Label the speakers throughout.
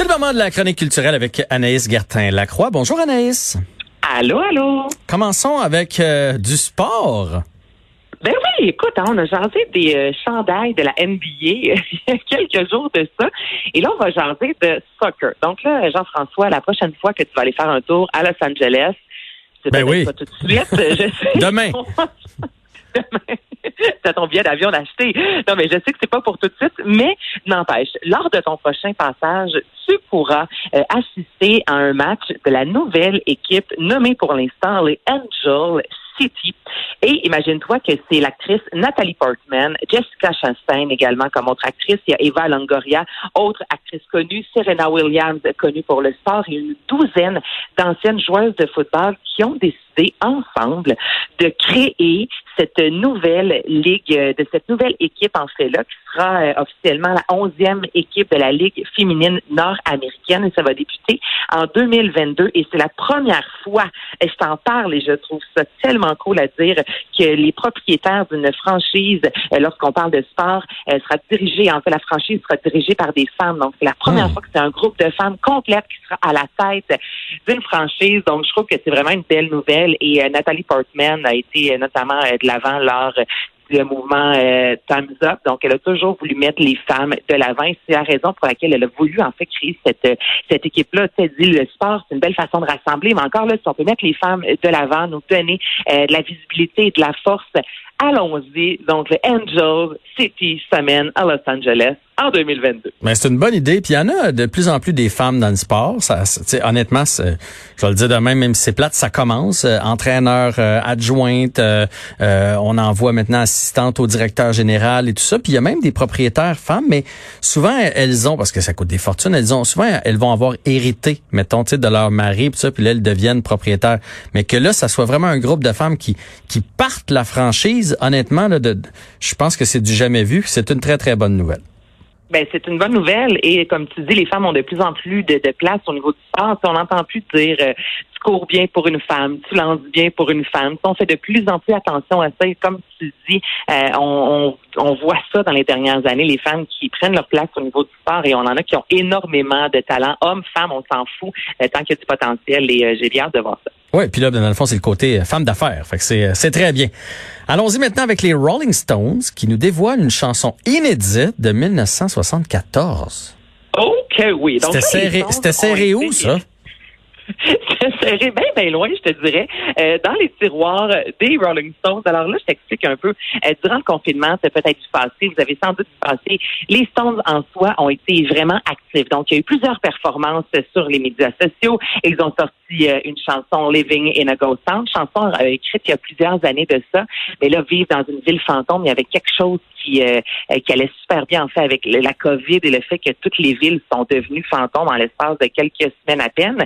Speaker 1: C'est le moment de la chronique culturelle avec Anaïs Gertin-Lacroix. Bonjour Anaïs.
Speaker 2: Allô, allô.
Speaker 1: Commençons avec euh, du sport.
Speaker 2: Ben oui, écoute, hein, on a jasé des euh, chandails de la NBA il y a quelques jours de ça. Et là, on va jaser de soccer. Donc là, Jean-François, la prochaine fois que tu vas aller faire un tour à Los Angeles, c'est
Speaker 1: Ben oui.
Speaker 2: pas tout de suite, je sais.
Speaker 1: Demain.
Speaker 2: Demain. T'as ton billet d'avion d'acheter. Non, mais je sais que c'est pas pour tout de suite, mais n'empêche, lors de ton prochain passage, tu pourras euh, assister à un match de la nouvelle équipe nommée pour l'instant les Angel City. Et imagine-toi que c'est l'actrice Nathalie Portman, Jessica Chastain également comme autre actrice, il y a Eva Longoria, autre actrice connue, Serena Williams, connue pour le sport, et une douzaine d'anciennes joueuses de football qui ont décidé ensemble de créer cette nouvelle ligue, de cette nouvelle équipe en fait là, qui sera euh, officiellement la onzième équipe de la Ligue féminine nord-américaine et ça va débuter en 2022 et c'est la première fois, et je t'en parle et je trouve ça tellement cool à dire que les propriétaires d'une franchise, euh, lorsqu'on parle de sport, euh, sera dirigée, en fait la franchise sera dirigée par des femmes. Donc c'est la première
Speaker 1: Hmm.
Speaker 2: fois que c'est un groupe de femmes complète qui sera à la tête d'une franchise. Donc je trouve que c'est vraiment une belle nouvelle et euh, Nathalie Portman a été euh, notamment euh, de l'avant lors du mouvement euh, Time's Up. Donc, elle a toujours voulu mettre les femmes de l'avant. C'est la raison pour laquelle elle a voulu en fait créer cette cette équipe-là. Tu sais, dit le sport, c'est une belle façon de rassembler, mais encore là, si on peut mettre les femmes de l'avant, nous donner euh, de la visibilité et de la force, allons-y. Donc, le Angel City semaine à Los Angeles en 2022.
Speaker 1: Mais c'est une bonne idée. Puis il y en a de plus en plus des femmes dans le sport. Ça, honnêtement, je vais le dire de même, si c'est plate, ça commence. Euh, entraîneur euh, adjointe, euh, euh, on en voit maintenant assistante au directeur général et tout ça. Puis il y a même des propriétaires femmes, mais souvent elles ont, parce que ça coûte des fortunes, elles ont souvent elles vont avoir hérité, mettons, de leur mari, puis ça, puis là elles deviennent propriétaires. Mais que là, ça soit vraiment un groupe de femmes qui qui partent la franchise. Honnêtement, je pense que c'est du jamais vu. C'est une très très bonne nouvelle.
Speaker 2: Ben, c'est une bonne nouvelle et comme tu dis, les femmes ont de plus en plus de, place au niveau du sport. On n'entend plus dire euh, tu cours bien pour une femme, tu lances bien pour une femme. On fait de plus en plus attention à ça et comme tu dis, euh, on, on, voit ça dans les dernières années, les femmes qui prennent leur place au niveau du sport et on en a qui ont énormément de talent. Hommes, femmes, on s'en fout euh, tant qu'il y a du potentiel et j'ai hâte de voir ça.
Speaker 1: Oui, puis là, dans le fond, c'est le côté euh, femme d'affaires. Fait que c'est, euh, c'est très bien. Allons-y maintenant avec les Rolling Stones qui nous dévoilent une chanson inédite de 1974.
Speaker 2: Ok, oui.
Speaker 1: C'était serré, serré où, ça?
Speaker 2: C'était serré bien, bien loin, je te dirais, euh, dans les tiroirs des Rolling Stones. Alors là, je t'explique un peu. Euh, durant le confinement, c'est peut-être du passé, vous avez sans doute passé. Les Stones en soi ont été vraiment actifs. Donc, il y a eu plusieurs performances sur les médias sociaux. Ils ont sorti euh, une chanson Living in a Ghost Town, chanson euh, écrite il y a plusieurs années de ça. Mais là, vivre dans une ville fantôme, il y avait quelque chose qui, euh, qui allait super bien en fait avec la COVID et le fait que toutes les villes sont devenues fantômes en l'espace de quelques semaines à peine.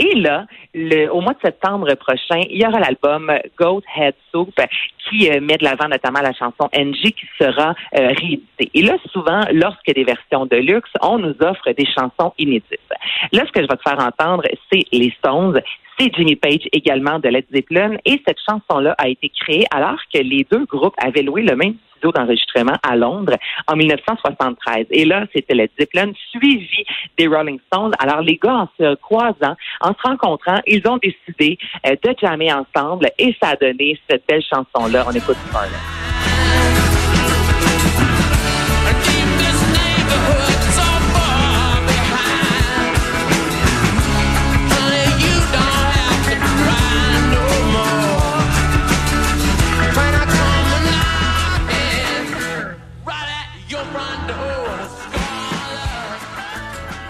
Speaker 2: Et là, le, au mois de septembre prochain, il y aura l'album Goat Head Soup qui euh, met de l'avant notamment la chanson NG qui sera euh, rééditée. Et là, souvent, lorsque des versions de luxe, on nous offre des chansons inédites. Là, ce que je vais te faire entendre, c'est les Stones, c'est Jimmy Page également de Led Zeppelin. Et cette chanson-là a été créée alors que les deux groupes avaient loué le même d'enregistrement à Londres en 1973. Et là, c'était Led Zeppelin suivi des Rolling Stones. Alors, les gars, en se croisant, en se rencontrant, ils ont décidé euh, de jammer ensemble et ça a donné cette belle chanson-là. On écoute ça.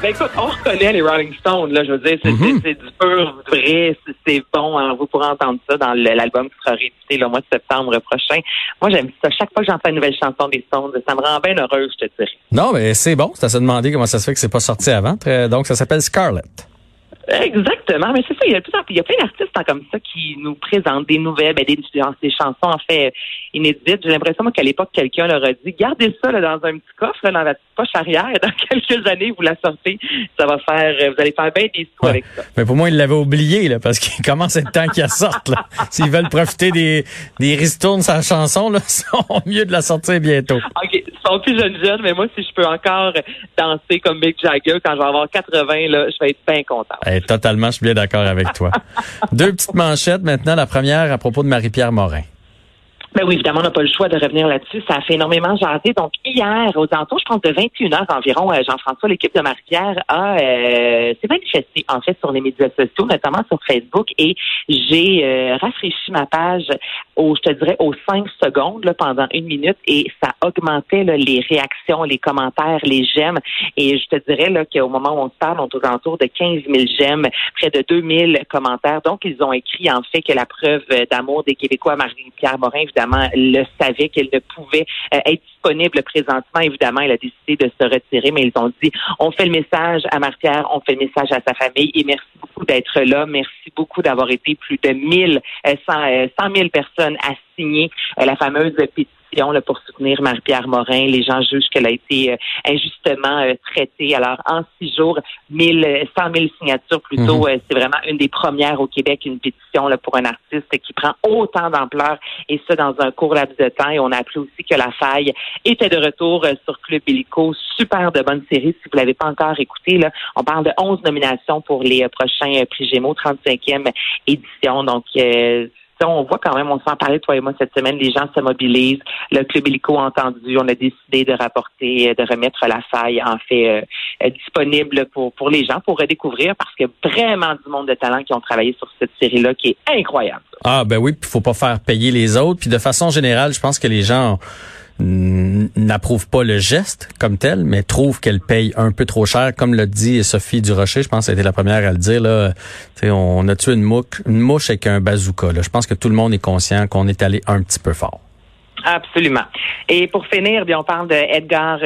Speaker 2: Ben écoute, on reconnaît les Rolling Stones, là, je veux dire, c'est
Speaker 1: Mhm.
Speaker 2: du pur vrai, c'est- c'est bon. Alors, vous pourrez entendre ça dans l'album qui sera réédité le mois de septembre prochain. Moi, j'aime ça. Chaque fois que j'entends une nouvelle chanson des Stones, ça me rend bien heureuse, je te dirais.
Speaker 1: Non, mais c'est bon. À se demander comment ça se fait que c'est pas sorti avant. Donc, ça s'appelle Scarlett.
Speaker 2: Exactement, mais c'est ça, il y a, il y a plein d'artistes hein, comme ça qui nous présentent des nouvelles, ben, des, des chansons en fait inédites. J'ai l'impression moi, qu'à l'époque, quelqu'un leur a dit gardez ça là, dans un petit coffre, là, dans la petite poche arrière, dans quelques années, vous la sortez, ça va faire euh, vous allez faire bien des sous
Speaker 1: Ouais.
Speaker 2: avec ça.
Speaker 1: Mais pour moi, ils l'avaient oublié, là, parce qu'il commence à être temps qu'ils la sortent, là. S'ils veulent profiter des, des ristournes sa chanson, là, sont mieux de la sortir bientôt.
Speaker 2: OK, ils sont plus jeunes jeunes, mais moi, si je peux encore danser comme Mick Jagger quand je vais avoir 80, là, je vais être bien content.
Speaker 1: Eh, totalement, je suis bien d'accord avec toi. Deux petites manchettes maintenant. La première à propos de Marie-Pierre Morin.
Speaker 2: Ben oui, évidemment, on n'a pas le choix de revenir là-dessus. Ça a fait énormément jaser. Donc, hier, aux alentours, je pense, de 21 heures environ, euh, Jean-François, l'équipe de Marie-Pierre, a euh, s'est manifesté, en fait, sur les médias sociaux, notamment sur Facebook, et j'ai euh, rafraîchi ma page au, je te dirais, aux 5 secondes, là, pendant une minute, et ça augmentait là, les réactions, les commentaires, les j'aime. Et je te dirais là, qu'au moment où on se parle, on est aux alentours de 15 000 j'aime, près de 2000 commentaires. Donc, ils ont écrit, en fait, que la preuve d'amour des Québécois, Marie-Pierre Morin, le savait qu'elle ne pouvait euh, être disponible présentement. Évidemment, elle a décidé de se retirer, mais ils ont dit, on fait le message à Marie-Pierre, on fait le message à sa famille et merci beaucoup d'être là. Merci beaucoup d'avoir été plus de 1000, euh, 100, euh, 100 000 personnes à euh, la fameuse pétition là, pour soutenir Marie-Pierre Morin. Les gens jugent qu'elle a été euh, injustement euh, traitée. Alors, en six jours, 1000, euh, 100 000 signatures plutôt. Euh, c'est vraiment une des premières au Québec, une pétition là, pour un artiste qui prend autant d'ampleur et ça dans un court laps de temps. Et on a appris aussi que La Faille était de retour euh, sur Club Illico. Super de bonne série. Si vous l'avez pas encore écouté, là, on parle de 11 nominations pour les euh, prochains prix Gémeaux, 35e édition. Donc, euh, on voit quand même, on s'en parlait, toi et moi, cette semaine, les gens se mobilisent. Le Club Illico a entendu, on a décidé de rapporter, euh, de remettre la faille, en fait, euh, euh, disponible pour, pour les gens, pour redécouvrir, parce qu'il y a vraiment du monde de talent qui ont travaillé sur cette série-là, qui est incroyable.
Speaker 1: Ah, ben oui, puis faut pas faire payer les autres. Puis de façon générale, je pense que les gens n'approuvent pas le geste comme tel, mais trouvent qu'elle paye un peu trop cher. Comme l'a dit Sophie Durocher, je pense qu'elle a été la première à le dire, là, on a tué une mouche, une mouche avec un bazooka. Je pense que tout le monde est conscient qu'on est allé un petit peu fort.
Speaker 2: Absolument. Et pour finir, bien, on parle de Edgar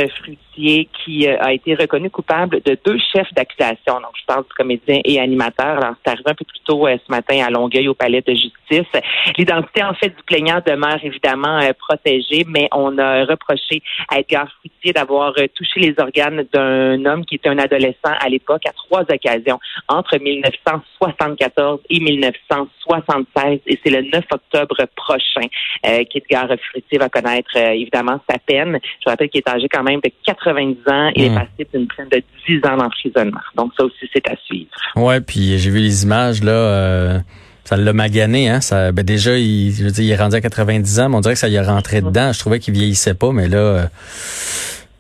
Speaker 2: Qui euh, a été reconnu coupable de deux chefs d'accusation. Donc, je parle du comédien et animateur. Alors, c'est arrivé un peu plus tôt euh, ce matin à Longueuil au palais de justice. L'identité, en fait, du plaignant demeure évidemment euh, protégée, mais on a reproché à Edgar Fruitier d'avoir touché les organes d'un homme qui était un adolescent à l'époque à trois occasions entre 1974 et 1976. Et c'est le 9 octobre prochain qu'Edgar Fruitier va connaître évidemment sa peine. Je rappelle qu'il est âgé quand même de 90 ans. Il
Speaker 1: Mm.
Speaker 2: est passible d'une peine de 10 ans d'emprisonnement. Donc ça aussi, c'est à suivre.
Speaker 1: Ouais, puis j'ai vu les images là. euh, ça l'a magané, hein. Ça, ben déjà, il, je veux dire, il est rendu à 90 ans, mais on dirait que ça y est rentré dedans. Je trouvais qu'il vieillissait pas, mais là, euh,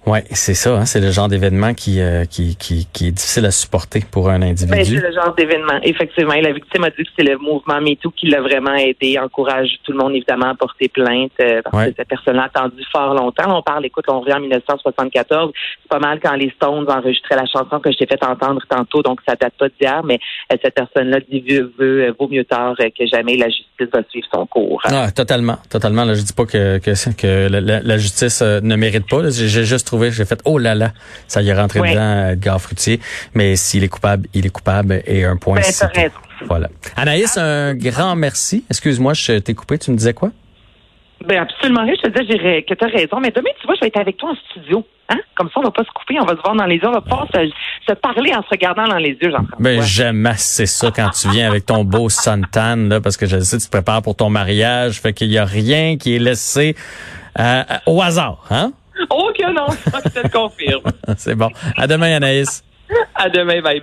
Speaker 1: ouais, c'est ça. Hein, c'est le genre d'événement qui, euh, qui, qui, qui est difficile à supporter pour un
Speaker 2: Ben,
Speaker 1: individu.
Speaker 2: c'est le genre d'événement. Effectivement, Et la victime a dit que c'est le mouvement MeToo qui l'a vraiment aidé, encourage tout le monde évidemment à porter plainte euh, parce
Speaker 1: Ouais.
Speaker 2: que cette personne a attendu fort longtemps. On parle, écoute, on revient en 1974. C'est pas mal quand les Stones enregistraient la chanson que je t'ai fait entendre tantôt, donc ça date pas d'hier, mais euh, cette personne-là dit veut, veut, euh, vaut mieux tard que jamais. La justice va suivre son cours.
Speaker 1: Ah, totalement, totalement. Là, je dis pas que que, que la, la- la justice ne mérite pas. j'ai juste trouvé, j'ai fait oh là là, ça y est rentré
Speaker 2: Ouais.
Speaker 1: dedans, Edgar Fruitier. Mais s'il est coupable, il est coupable et un point.
Speaker 2: Ben.
Speaker 1: Voilà. Anaïs, un grand merci. Excuse-moi, je t'ai coupé. Tu me disais quoi?
Speaker 2: Ben absolument rien. Je te dis j'irai- que tu as raison. Mais demain, tu vois, je vais être avec toi en studio. Hein? Comme ça, on va pas se couper, on va se voir dans les yeux, on va pas se, se parler en se regardant dans les yeux, Jean-François.
Speaker 1: Ben j'aime assez ça quand tu viens avec ton beau suntan là, parce que je sais que tu te prépares pour ton mariage, fait qu'il y a rien qui est laissé euh, au hasard, hein?
Speaker 2: Oh que non, je te le confirme.
Speaker 1: C'est bon. À demain, Anaïs.
Speaker 2: À demain, bye bye.